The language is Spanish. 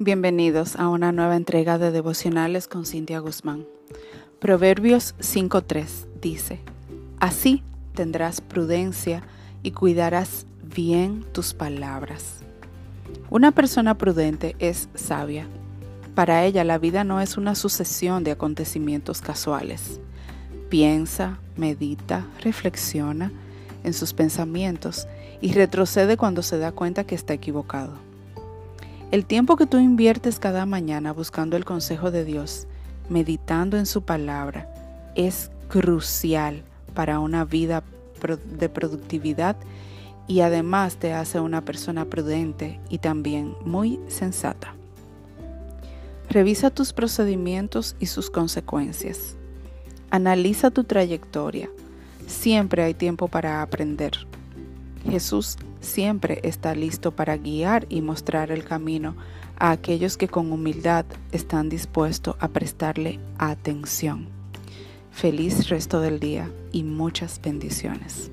Bienvenidos a una nueva entrega de devocionales con Cintia Guzmán. Proverbios 5.3 dice, Así tendrás prudencia y cuidarás bien tus palabras. Una persona prudente es sabia. Para ella la vida no es una sucesión de acontecimientos casuales. Piensa, medita, reflexiona en sus pensamientos y retrocede cuando se da cuenta que está equivocado. El tiempo que tú inviertes cada mañana buscando el consejo de Dios, meditando en su palabra, es crucial para una vida de productividad y además te hace una persona prudente y también muy sensata. Revisa tus procedimientos y sus consecuencias. Analiza tu trayectoria. Siempre hay tiempo para aprender. Jesús siempre está listo para guiar y mostrar el camino a aquellos que con humildad están dispuestos a prestarle atención. Feliz resto del día y muchas bendiciones.